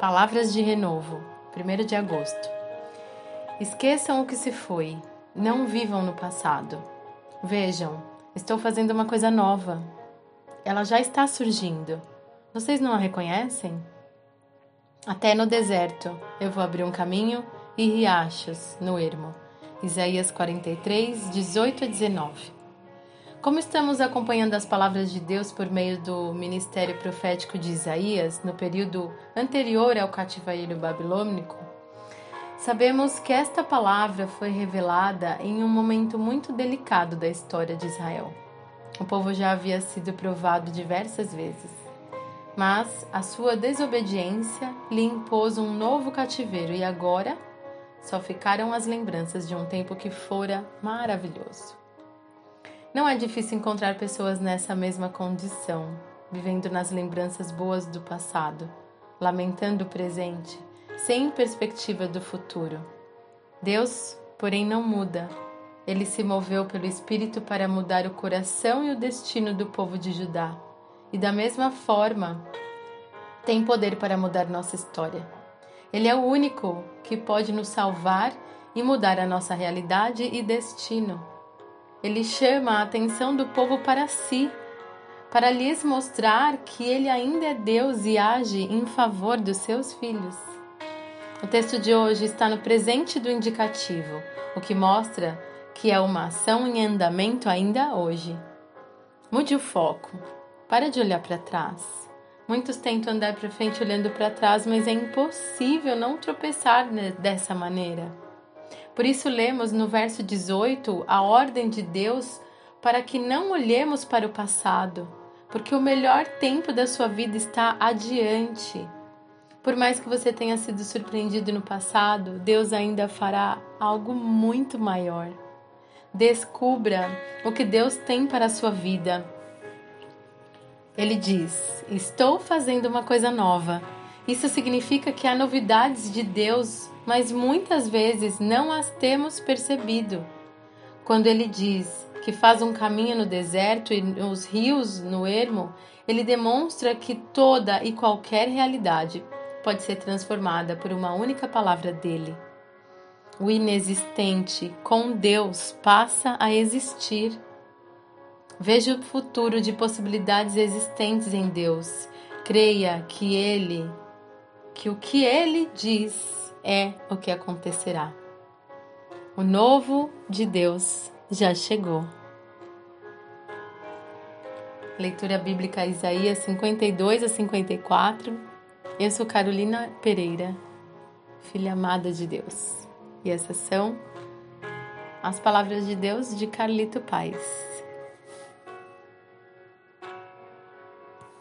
Palavras de renovo, 1 de agosto. Esqueçam o que se foi, não vivam no passado. Vejam, estou fazendo uma coisa nova. Ela já está surgindo. Vocês não a reconhecem? Até no deserto eu vou abrir um caminho e riachos no ermo. Isaías 43, 18 a 19. Como estamos acompanhando as palavras de Deus por meio do ministério profético de Isaías, no período anterior ao cativeiro babilônico, sabemos que esta palavra foi revelada em um momento muito delicado da história de Israel. O povo já havia sido provado diversas vezes, mas a sua desobediência lhe impôs um novo cativeiro e agora só ficaram as lembranças de um tempo que fora maravilhoso. Não é difícil encontrar pessoas nessa mesma condição, vivendo nas lembranças boas do passado, lamentando o presente, sem perspectiva do futuro. Deus, porém, não muda. Ele se moveu pelo Espírito para mudar o coração e o destino do povo de Judá. E da mesma forma, tem poder para mudar nossa história. Ele é o único que pode nos salvar e mudar a nossa realidade e destino. Ele chama a atenção do povo para si, para lhes mostrar que ele ainda é Deus e age em favor dos seus filhos. O texto de hoje está no presente do indicativo, o que mostra que é uma ação em andamento ainda hoje. Mude o foco. Para de olhar para trás. Muitos tentam andar para frente olhando para trás, mas é impossível não tropeçar dessa maneira. Por isso, lemos no verso 18 a ordem de Deus para que não olhemos para o passado, porque o melhor tempo da sua vida está adiante. Por mais que você tenha sido surpreendido no passado, Deus ainda fará algo muito maior. Descubra o que Deus tem para a sua vida. Ele diz: Estou fazendo uma coisa nova. Isso significa que há novidades de Deus mas muitas vezes não as temos percebido. Quando ele diz que faz um caminho no deserto e os rios no ermo, ele demonstra que toda e qualquer realidade pode ser transformada por uma única palavra dele. O inexistente com Deus passa a existir. Veja o futuro de possibilidades existentes em Deus. Creia que ele, que o que ele diz é o que acontecerá. O novo de Deus já chegou. Leitura bíblica Isaías 52 a 54. Eu sou Carolina Pereira, filha amada de Deus. E essas são as palavras de Deus de Carlito Paz.